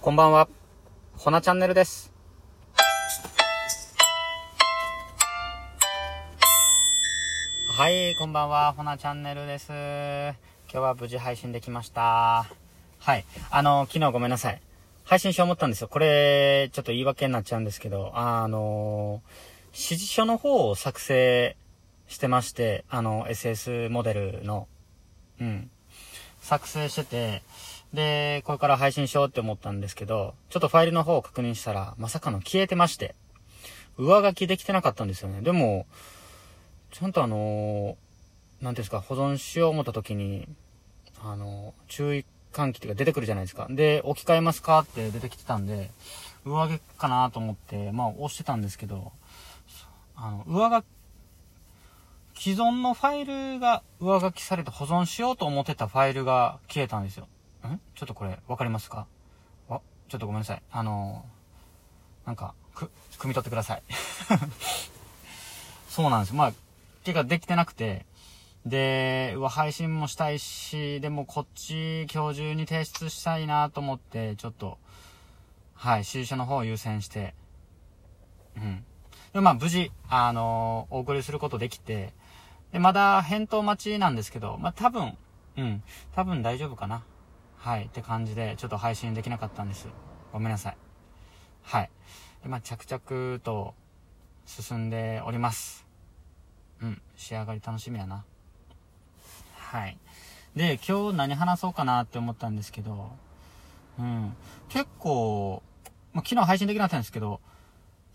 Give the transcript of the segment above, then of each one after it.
こんばんは。ほなチャンネルです。はい、こんばんは。ほなチャンネルです。今日は無事配信できました。はい。あの、昨日ごめんなさい。配信しよう思ったんですよ。これ、ちょっと言い訳になっちゃうんですけど、あの、指示書の方を作成してまして、あの、SS モデルの、うん。作成してて、で、これから配信しようって思ったんですけど、ちょっとファイルの方を確認したら、まさかの消えてまして、上書きできてなかったんですよね。でも、ちゃんとあのー、なんですか、保存しよう思った時に、あのー、注意喚起っていうか出てくるじゃないですか。で、置き換えますかって出てきてたんで、上書きかなと思って、まあ押してたんですけど、あの、上書き、既存のファイルが上書きされて保存しようと思ってたファイルが消えたんですよ。ん？ちょっとこれ、わかりますか？あ、ちょっとごめんなさい。あのー、なんか、く、汲み取ってください。そうなんですよ。まあ、てかできてなくて、で、うわ、配信もしたいし、でもこっち今日中に提出したいなと思って、ちょっと、はい、指示書の方を優先して、うん。でまあ、無事、あのーお送りすることできて、で、まだ返答待ちなんですけど、まあ多分、うん、多分大丈夫かな。はい、って感じで、ちょっと配信できなかったんです。ごめんなさい。はい。で、まあ、着々と進んでおります。うん、仕上がり楽しみやな。はい。で、今日何話そうかなって思ったんですけど、うん、結構、ま、昨日配信できなかったんですけど、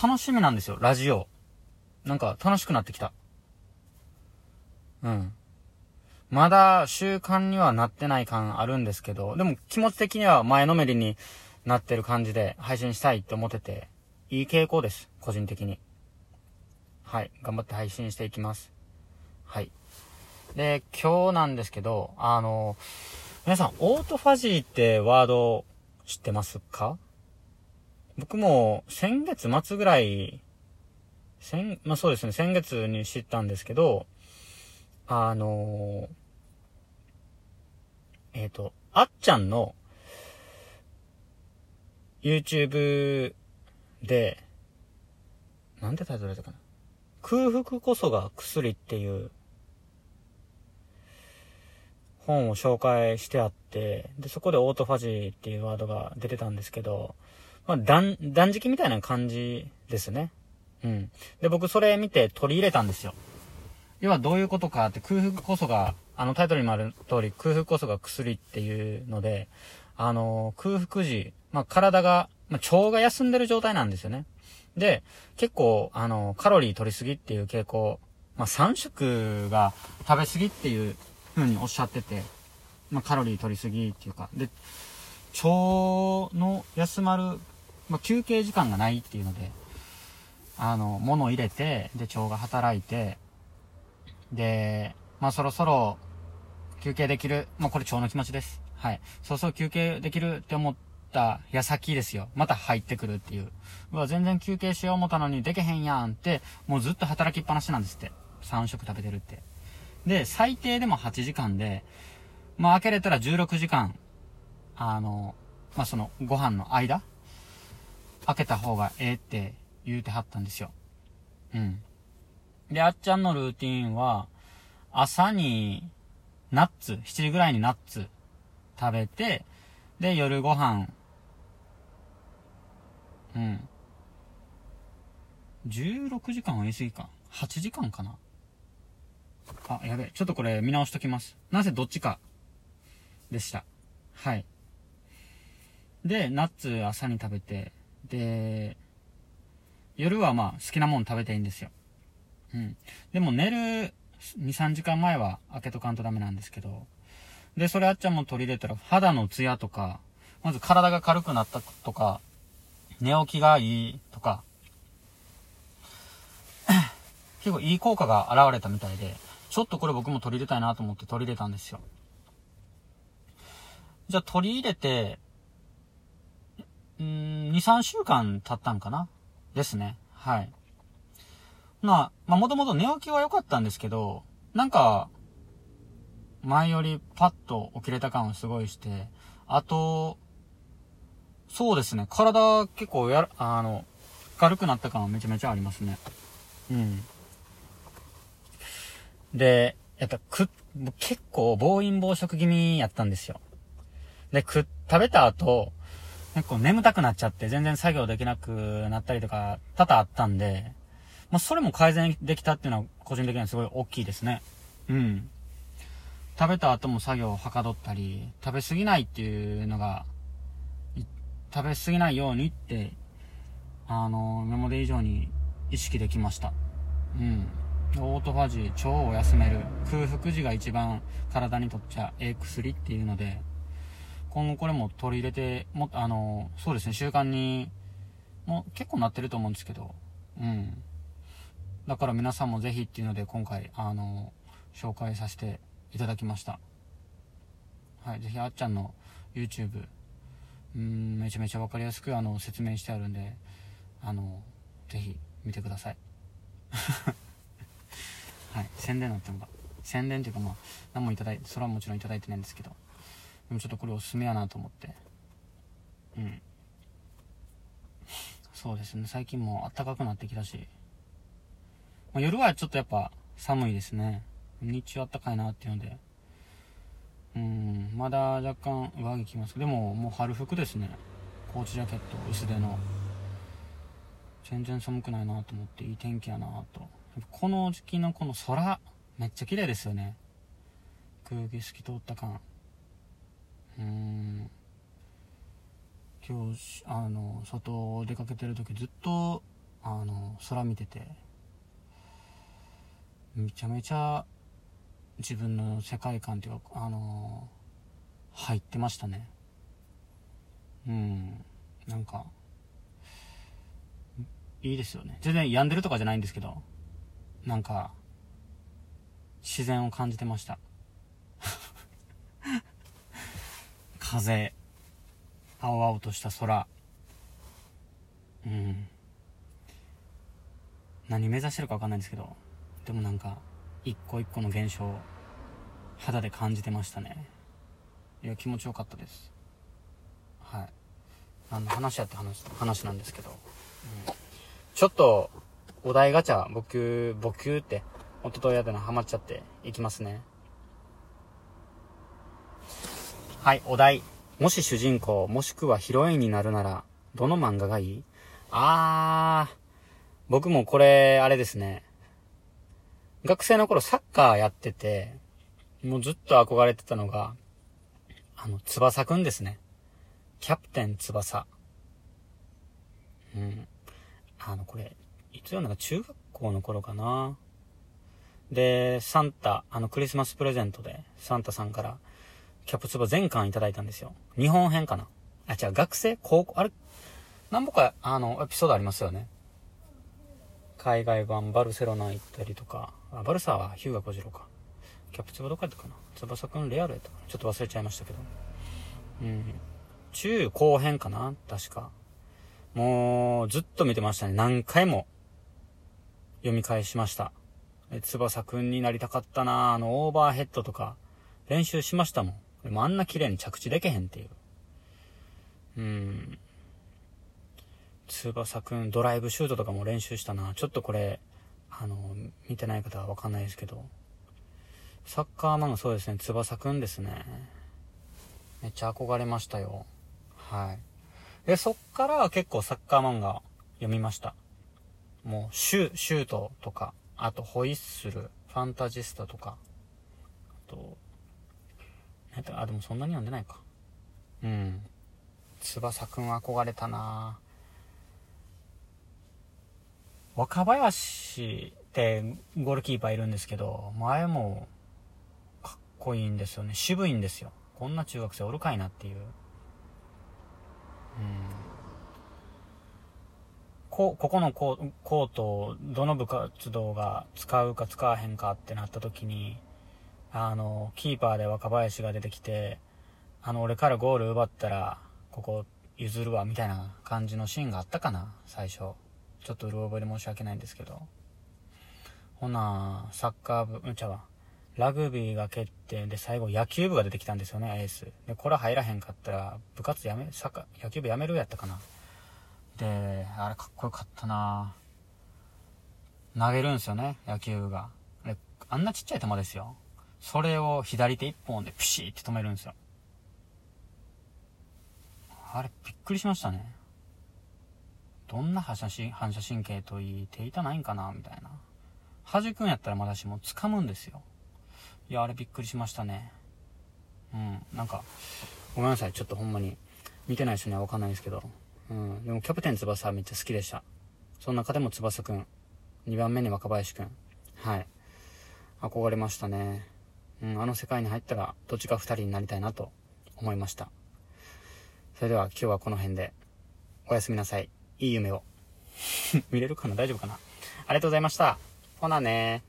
楽しみなんですよ、ラジオ。なんか楽しくなってきた。うん。まだ習慣にはなってない感あるんですけど、でも気持ち的には前のめりになってる感じで配信したいって思ってて、いい傾向です、個人的に。はい、頑張って配信していきます。はい。で、今日なんですけど、あの、皆さん、オートファジーってワード知ってますか？僕も先月末ぐらい、先、まあそうですね、先月に知ったんですけど、あのえっ、と、あっちゃんの YouTube で、なんてタイトルだったかな。空腹こそが薬っていう本を紹介してあって、で、そこでオートファジーっていうワードが出てたんですけど、まあ、断、断食みたいな感じですね。うん。で、僕それ見て取り入れたんですよ。要はどういうことかって空腹こそが、あのタイトルにもある通り空腹こそが薬っていうので、あの、空腹時、まあ、体が、まあ、腸が休んでる状態なんですよね。で、結構、あの、カロリー取りすぎっていう傾向、まあ、3食が食べすぎっていう風におっしゃってて、まあ、カロリー取りすぎっていうか、で、腸の休まる、まあ、休憩時間がないっていうので、あの、物を入れて、で、腸が働いて、で、まあ、そろそろ休憩できる、まあ、これ腸の気持ちです。はい。そろそろ休憩できるって思った矢先ですよ。また入ってくるっていう。うわ、全然休憩しよう思ったのにできへんやんって、もうずっと働きっぱなしなんですって。3食食べてるって。で、最低でも8時間で、まあ、開けれたら16時間、あの、まあ、その、ご飯の間、開けた方がええって言うてはったんですよ。うん。で、あっちゃんのルーティンは、朝に、ナッツ、7時ぐらいにナッツ食べて、で、夜ご飯、うん。16時間は言い過ぎか。8時間かな。あ、やべえ。ちょっとこれ見直しときます。なぜどっちか、でした。はい。で、ナッツ朝に食べて、で、夜はまあ好きなもん食べていいんですよ。うん。でも寝る2、3時間前は開けとかんとダメなんですけど、で、それあっちゃんも取り入れたら肌のツヤとか、まず体が軽くなったとか、寝起きがいいとか、結構いい効果が現れたみたいで、ちょっとこれ僕も取り入れたいなと思って取り入れたんですよ。じゃあ取り入れて、うん、2、3週間経ったんかな？ですね。はい。まあ、まあもともと寝起きは良かったんですけど、なんか、前よりパッと起きれた感をすごいして、あと、そうですね。体結構やあの、軽くなった感はめちゃめちゃありますね。うん。で、やっぱく、結構暴飲暴食気味やったんですよ。で、く、食べた後、結構眠たくなっちゃって全然作業できなくなったりとか多々あったんで、まあ、それも改善できたっていうのは個人的にはすごい大きいですね。うん。食べた後も作業をはかどったり、食べ過ぎないっていうのが、食べ過ぎないようにって、あの、今まで以上に意識できました。うん。オートファジー、腸を休める、空腹時が一番体にとっちゃええ薬っていうので、今後これも取り入れて、も、あの、そうですね、習慣に、もう結構なってると思うんですけど、うん。だから皆さんもぜひっていうので今回、あの、紹介させていただきました。はい、ぜひあっちゃんの YouTube、うん、めちゃめちゃ分かりやすくあの説明してあるんで、あの、ぜひ見てください。はい、宣伝になってもか。宣伝っていうかまあ、何もいただいて、それはもちろんいただいてないんですけど、でもちょっとこれおすすめやなと思って。うん。そうですね、最近も暖かくなってきたし、まあ、夜はちょっとやっぱ寒いですね。日中暖かいなっていうので。うん、まだ若干上着着ますけどでももう春服ですね。コーチジャケット薄手の。全然寒くないなと思っていい天気やなと。この時期のこの空、めっちゃ綺麗ですよね。空気透き通った感。うーん。今日、あの、外出かけてる時ずっと、あの、空見てて、めちゃめちゃ自分の世界観っていうか、あのー、入ってましたね。うん。なんか、いいですよね。全然病んでるとかじゃないんですけど、なんか、自然を感じてました。風、青々とした空。うん。何目指してるか分かんないんですけど、でもなんか一個一個の現象肌で感じてましたね。いや気持ちよかったです。はい。あの話やって話話なんですけど、うん、ちょっとお題ガチャ僕僕って一昨日やったのハマっちゃっていきますね。はいお題。もし主人公もしくはヒロインになるならどの漫画がいい？あー僕もこれあれですね。学生の頃サッカーやってて、もうずっと憧れてたのが、あの、翼くんですね。キャプテン翼。うん。あの、これ、いつ読んか中学校の頃かな。で、サンタ、あの、クリスマスプレゼントで、サンタさんから、キャプツバ全巻いただいたんですよ。日本編かな。あ、違う、学生高校、あれ何本か、あの、エピソードありますよね。海外版バルセロナ行ったりとか、あ、バルサはヒューガ小次郎か。キャプツバどこやったかな翼くんレアルやったかなちょっと忘れちゃいましたけど。うん。中後編かな確か。もう、ずっと見てましたね。何回も読み返しました。翼くんになりたかったなあの、オーバーヘッドとか、練習しましたもん。でもあんな綺麗に着地でけへんっていう。うん。翼くん、ドライブシュートとかも練習したな。ちょっとこれ、あの、見てない方はわかんないですけど、サッカー漫画そうですね、翼くんですね。めっちゃ憧れましたよ。はい。で、そっから結構サッカー漫画読みました。もう、シュ、シュートとか、あと、ホイッスル、ファンタジスタとか、あと、あ、でもそんなに読んでないか。うん。翼くん憧れたなぁ。若林ってゴールキーパーいるんですけど、前もかっこいいんですよね。渋いんですよ。こんな中学生おるかいなっていう。うん。こ、ここのコートをどの部活動が使うか使わへんかってなった時に、あの、キーパーで若林が出てきて、あの、俺からゴール奪ったら、ここ譲るわ、みたいな感じのシーンがあったかな、最初。ちょっとうる覚えで申し訳ないんですけど。ほな、サッカー部、うんちゃわ。ラグビーが決定で最後野球部が出てきたんですよね、エース。で、これ入らへんかったら部活やめ、サッカー、野球部やめるやったかな。で、あれかっこよかったな投げるんすよね、野球部が。あれ、あんなちっちゃい球ですよ。それを左手一本でプシーって止めるんですよ。あれ、びっくりしましたね。どんな反射し反射神経といい、手痛ないんかなみたいな。弾くんやったらまだしも掴むんですよ。いや、あれびっくりしましたね。うん、なんか、ごめんなさい、ちょっとほんまに。見てない人にはわかんないですけど。うん、でもキャプテン翼はめっちゃ好きでした。その中でも翼くん。2番目に若林くん。はい。憧れましたね。うん、あの世界に入ったら、どっちか2人になりたいなと思いました。それでは今日はこの辺で、おやすみなさい。いい夢を。見れるかな？大丈夫かな？ありがとうございました。ほなね